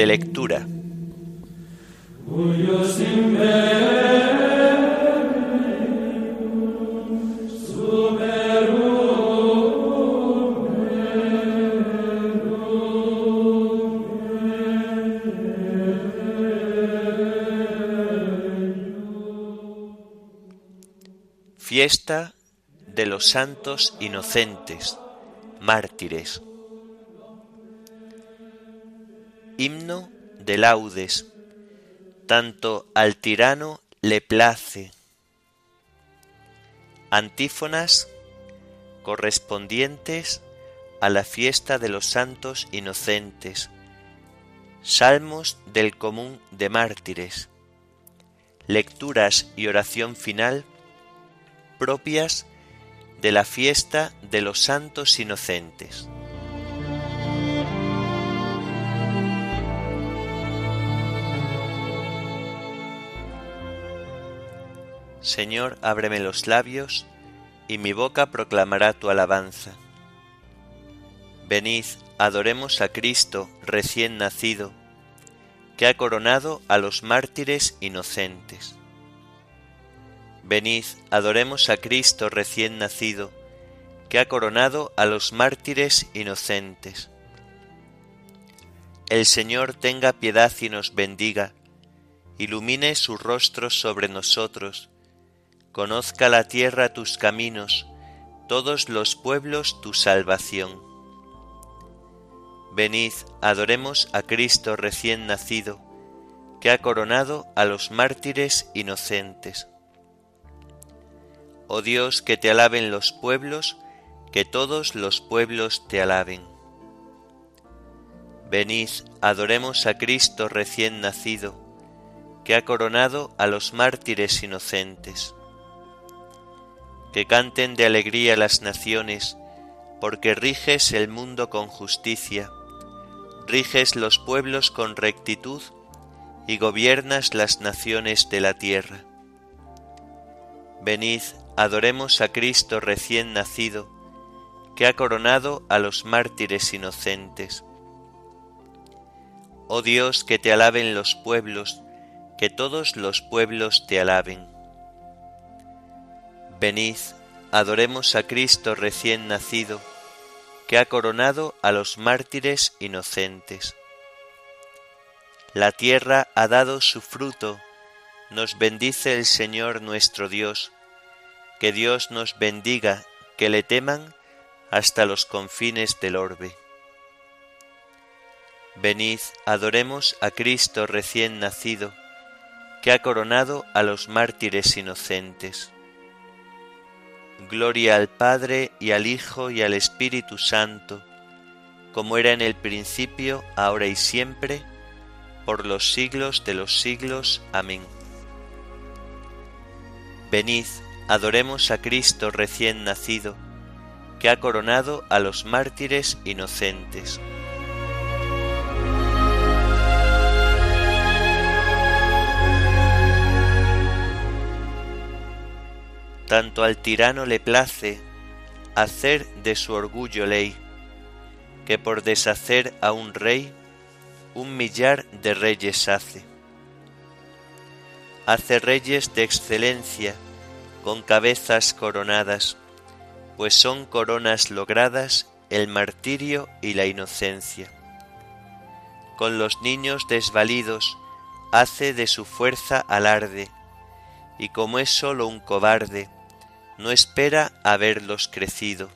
De lectura. Fiesta de los santos inocentes, mártires. Himno de laudes, tanto al tirano le place. Antífonas correspondientes a la fiesta de los santos inocentes. Salmos del común de mártires. Lecturas y oración final propias de la fiesta de los santos inocentes. Señor, ábreme los labios, y mi boca proclamará tu alabanza. Venid, adoremos a Cristo recién nacido, que ha coronado a los mártires inocentes. Venid, adoremos a Cristo recién nacido, que ha coronado a los mártires inocentes. El Señor tenga piedad y nos bendiga, ilumine su rostro sobre nosotros, Conozca la tierra tus caminos, todos los pueblos tu salvación. Venid, adoremos a Cristo recién nacido, que ha coronado a los mártires inocentes. Oh Dios, que te alaben los pueblos, que todos los pueblos te alaben. Venid, adoremos a Cristo recién nacido, que ha coronado a los mártires inocentes que canten de alegría las naciones, porque riges el mundo con justicia, riges los pueblos con rectitud y gobiernas las naciones de la tierra. Venid, adoremos a Cristo recién nacido, que ha coronado a los mártires inocentes. Oh Dios, que te alaben los pueblos, que todos los pueblos te alaben. Venid, adoremos a Cristo recién nacido, que ha coronado a los mártires inocentes. La tierra ha dado su fruto, nos bendice el Señor nuestro Dios, que Dios nos bendiga, que le teman hasta los confines del orbe. Venid, adoremos a Cristo recién nacido, que ha coronado a los mártires inocentes. Gloria al Padre y al Hijo y al Espíritu Santo, como era en el principio, ahora y siempre, por los siglos de los siglos. Amén. Venid, adoremos a Cristo recién nacido, que ha coronado a los mártires inocentes. Tanto al tirano le place hacer de su orgullo ley, que por deshacer a un rey, un millar de reyes hace. Hace reyes de excelencia, con cabezas coronadas, pues son coronas logradas el martirio y la inocencia. Con los niños desvalidos hace de su fuerza alarde, y como es sólo un cobarde, no espera haberlos crecido.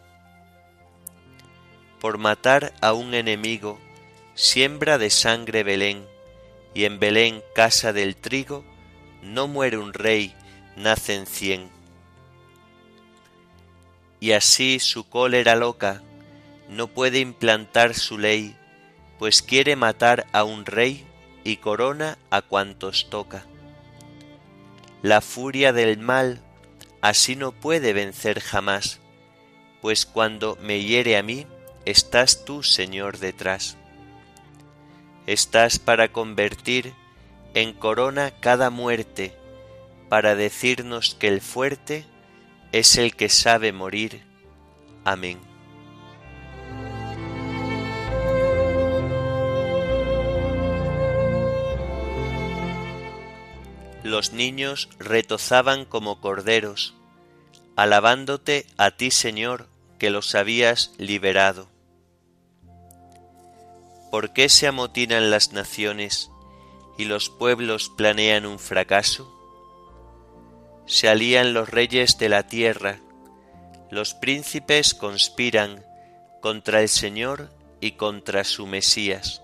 Por matar a un enemigo, siembra de sangre Belén, y en Belén, casa del trigo, no muere un rey, nacen cien. Y así su cólera loca no puede implantar su ley, pues quiere matar a un rey y corona a cuantos toca. La furia del mal así no puede vencer jamás, pues cuando me hiere a mí, estás tú, Señor, detrás. Estás para convertir en corona cada muerte, para decirnos que el fuerte es el que sabe morir. Amén. Los niños retozaban como corderos, alabándote a ti, Señor, que los habías liberado. ¿Por qué se amotinan las naciones y los pueblos planean un fracaso? Se alían los reyes de la tierra, los príncipes conspiran contra el Señor y contra su Mesías.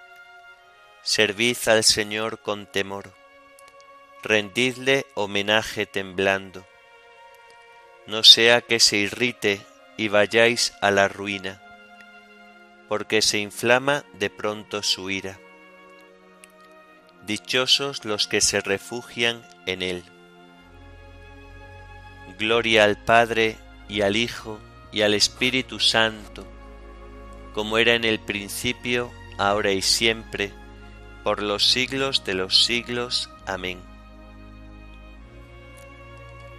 servid al Señor con temor, rendidle homenaje temblando, no sea que se irrite y vayáis a la ruina, porque se inflama de pronto su ira. Dichosos los que se refugian en él. Gloria al Padre y al Hijo y al Espíritu Santo, como era en el principio, ahora y siempre, por los siglos de los siglos. Amén.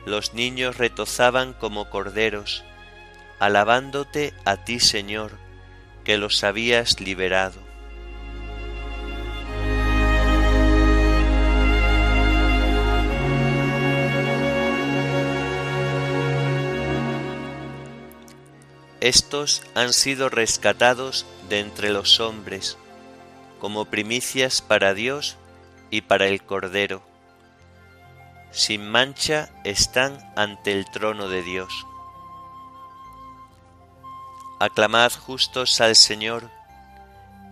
Los niños retozaban como corderos, alabándote a ti, Señor, que los habías liberado. Estos han sido rescatados de entre los hombres, como primicias para Dios y para el Cordero. Sin mancha están ante el trono de Dios. Aclamad justos al Señor,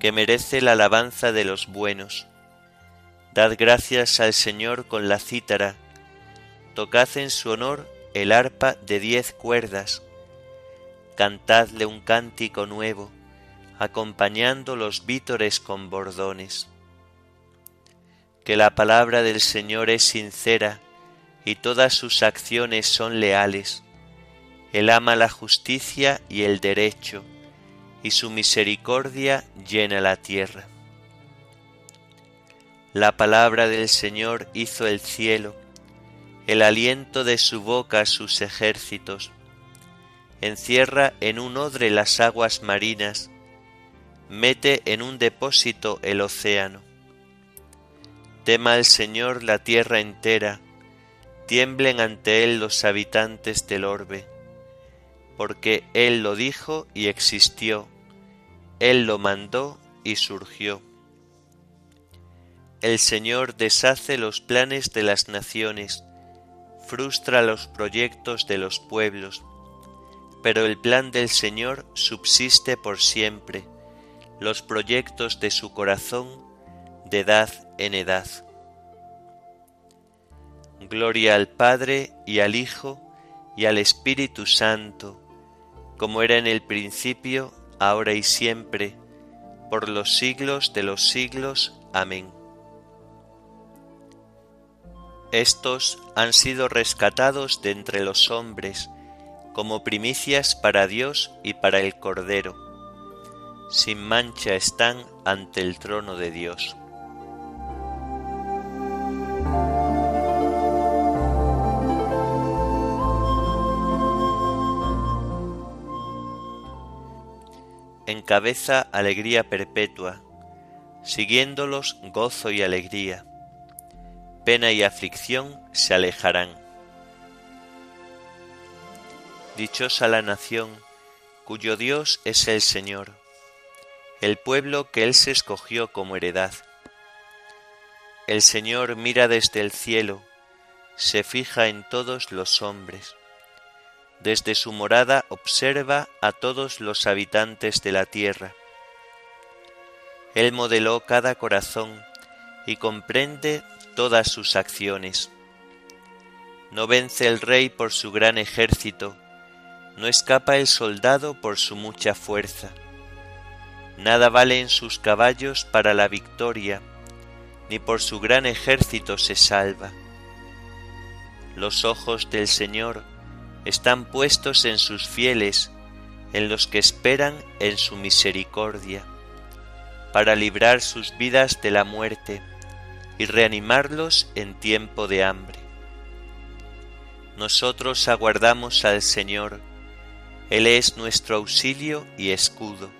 que merece la alabanza de los buenos. Dad gracias al Señor con la cítara, tocad en su honor el arpa de diez cuerdas cantadle un cántico nuevo, acompañando los vítores con bordones. Que la palabra del Señor es sincera y todas sus acciones son leales. Él ama la justicia y el derecho, y su misericordia llena la tierra. La palabra del Señor hizo el cielo, el aliento de su boca sus ejércitos encierra en un odre las aguas marinas, mete en un depósito el océano. Tema el Señor la tierra entera, tiemblen ante Él los habitantes del orbe, porque Él lo dijo y existió, Él lo mandó y surgió. El Señor deshace los planes de las naciones, frustra los proyectos de los pueblos, pero el plan del Señor subsiste por siempre, los proyectos de su corazón de edad en edad. Gloria al Padre y al Hijo y al Espíritu Santo, como era en el principio, ahora y siempre, por los siglos de los siglos. Amén. Estos han sido rescatados de entre los hombres, como primicias para Dios y para el Cordero. Sin mancha están ante el trono de Dios. Encabeza alegría perpetua, siguiéndolos gozo y alegría. Pena y aflicción se alejarán Dichosa la nación cuyo Dios es el Señor, el pueblo que Él se escogió como heredad. El Señor mira desde el cielo, se fija en todos los hombres. Desde su morada observa a todos los habitantes de la tierra. Él modeló cada corazón y comprende todas sus acciones. No vence el rey por su gran ejército, no escapa el soldado por su mucha fuerza. Nada valen sus caballos para la victoria, ni por su gran ejército se salva. Los ojos del Señor están puestos en sus fieles, en los que esperan en su misericordia, para librar sus vidas de la muerte y reanimarlos en tiempo de hambre. Nosotros aguardamos al Señor, Él es nuestro auxilio y escudo.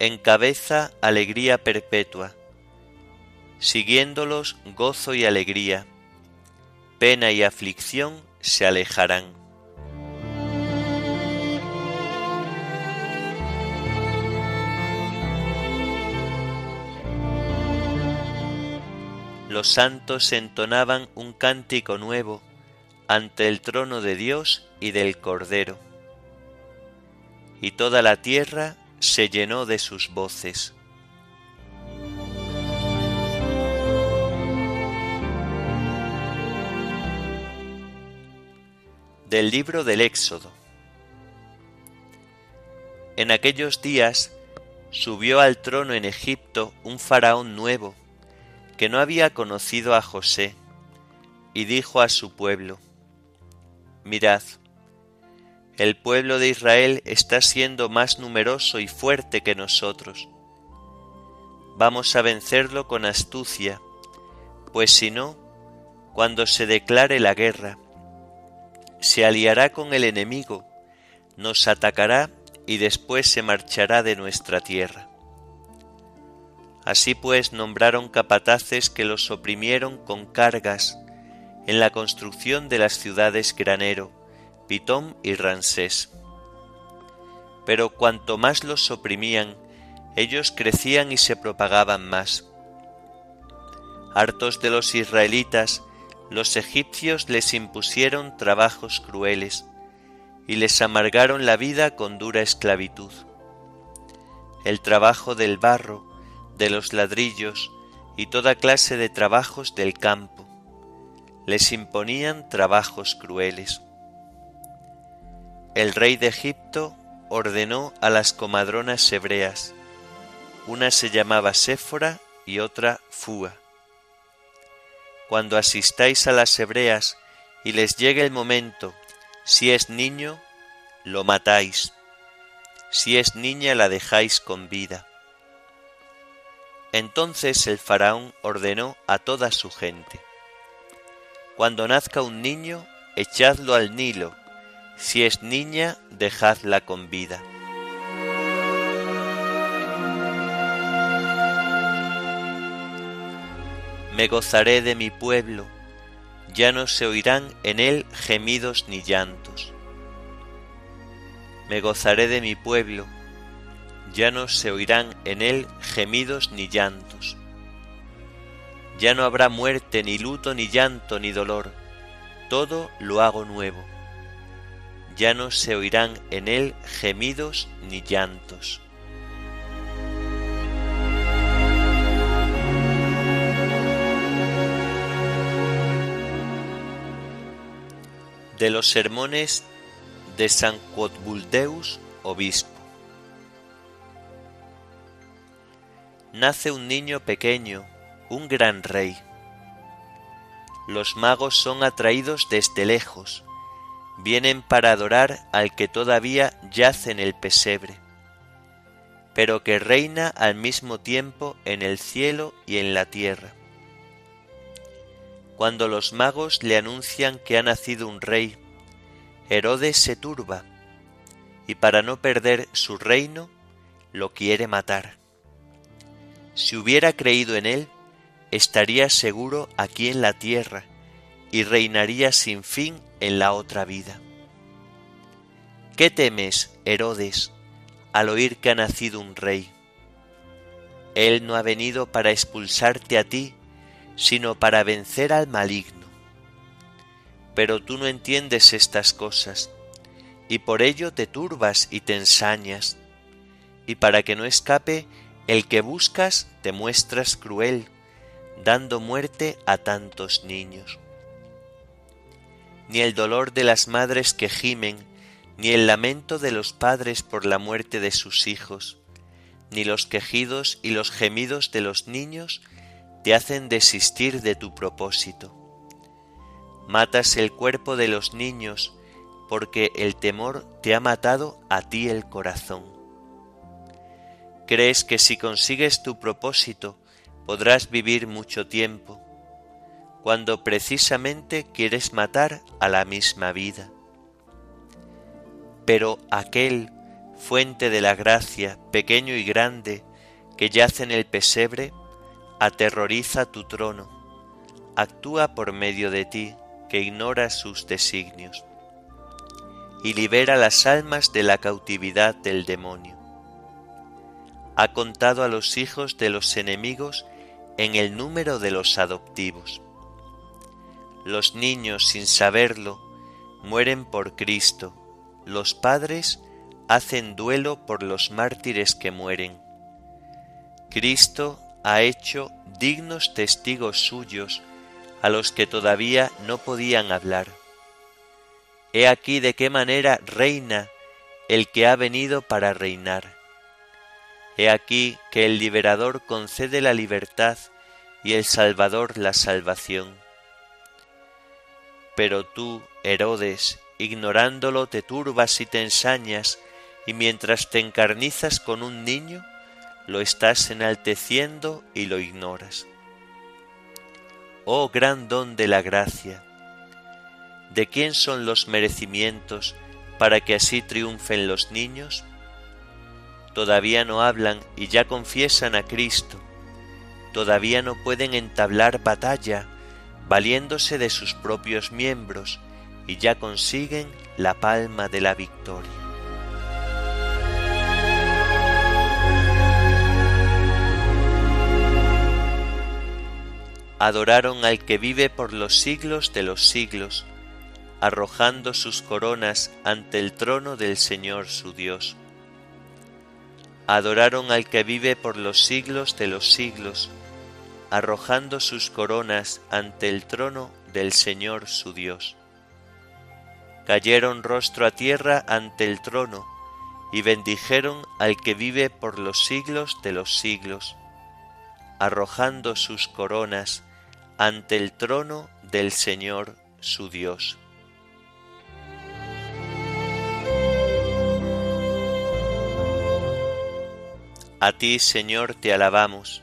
En cabeza alegría perpetua, siguiéndolos gozo y alegría, pena y aflicción se alejarán. Los santos entonaban un cántico nuevo ante el trono de Dios y del Cordero, y toda la tierra se llenó de sus voces. Del libro del Éxodo. En aquellos días subió al trono en Egipto un faraón nuevo, que no había conocido a José, y dijo a su pueblo, Mirad, el pueblo de Israel está siendo más numeroso y fuerte que nosotros. Vamos a vencerlo con astucia, pues si no, cuando se declare la guerra, se aliará con el enemigo, nos atacará y después se marchará de nuestra tierra. Así pues nombraron capataces que los oprimieron con cargas en la construcción de las ciudades Granero, Pitón y Ransés. Pero cuanto más los oprimían, ellos crecían y se propagaban más. Hartos de los israelitas, los egipcios les impusieron trabajos crueles y les amargaron la vida con dura esclavitud. El trabajo del barro, de los ladrillos y toda clase de trabajos del campo, les imponían trabajos crueles. El rey de Egipto ordenó a las comadronas hebreas, una se llamaba Séfora y otra Fua. Cuando asistáis a las hebreas y les llegue el momento, si es niño, lo matáis, si es niña la dejáis con vida. Entonces el faraón ordenó a toda su gente, cuando nazca un niño, echadlo al Nilo, si es niña, dejadla con vida. Me gozaré de mi pueblo, ya no se oirán en él gemidos ni llantos. Me gozaré de mi pueblo, ya no se oirán en él gemidos ni llantos ya no habrá muerte, ni luto, ni llanto, ni dolor. Todo lo hago nuevo. Ya no se oirán en él gemidos ni llantos. De los sermones de San Cuotbuldeus, obispo. Nace un niño pequeño un gran rey. Los magos son atraídos desde lejos, vienen para adorar al que todavía yace en el pesebre, pero que reina al mismo tiempo en el cielo y en la tierra. cuando los magos le anuncian que ha nacido un rey, Herodes se turba y para no perder su reino lo quiere matar. Si hubiera creído en él, estaría seguro aquí en la tierra y reinaría sin fin en la otra vida. ¿Qué temes, Herodes, al oír que ha nacido un rey? Él no ha venido para expulsarte a ti, sino para vencer al maligno. Pero tú no entiendes estas cosas, y por ello te turbas y te ensañas, y para que no escape el que buscas te muestras cruel, dando muerte a tantos niños. Ni el dolor de las madres que gimen, ni el lamento de los padres por la muerte de sus hijos, ni los quejidos y los gemidos de los niños te hacen desistir de tu propósito. Matas el cuerpo de los niños porque el temor te ha matado a ti el corazón. Crees que si consigues tu propósito podrás vivir mucho tiempo, cuando precisamente quieres matar a la misma vida. Pero aquel, fuente de la gracia, pequeño y grande, que yace en el pesebre, aterroriza tu trono, actúa por medio de ti, que ignora sus designios, y libera las almas de la cautividad del demonio. Ha contado a los hijos de los enemigos en el número de los adoptivos. Los niños, sin saberlo, mueren por Cristo, los padres hacen duelo por los mártires que mueren. Cristo ha hecho dignos testigos suyos a los que todavía no podían hablar. He aquí de qué manera reina el que ha venido para reinar. He aquí que el liberador concede la libertad y el Salvador la salvación. Pero tú, Herodes, ignorándolo te turbas y te ensañas, y mientras te encarnizas con un niño, lo estás enalteciendo y lo ignoras. Oh gran don de la gracia, ¿de quién son los merecimientos para que así triunfen los niños? Todavía no hablan y ya confiesan a Cristo, todavía no pueden entablar batalla, valiéndose de sus propios miembros, y ya consiguen la palma de la victoria. adoraron al que vive por los siglos de los siglos, arrojando sus coronas ante el trono del Señor su Dios. Adoraron al que vive por los siglos de los siglos, arrojando sus coronas ante el trono del Señor su Dios. Cayeron rostro a tierra ante el trono y bendijeron al que vive por los siglos de los siglos, arrojando sus coronas ante el trono del Señor su Dios. A ti, Señor, te alabamos,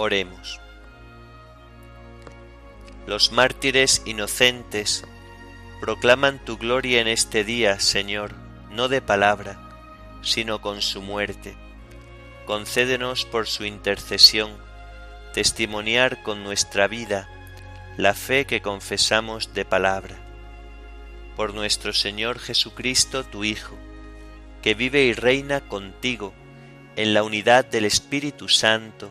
Oremos. Los mártires inocentes proclaman tu gloria en este día, Señor, no de palabra, sino con su muerte. Concédenos por su intercesión testimoniar con nuestra vida la fe que confesamos de palabra. Por nuestro Señor Jesucristo, tu Hijo, que vive y reina contigo en la unidad del Espíritu Santo,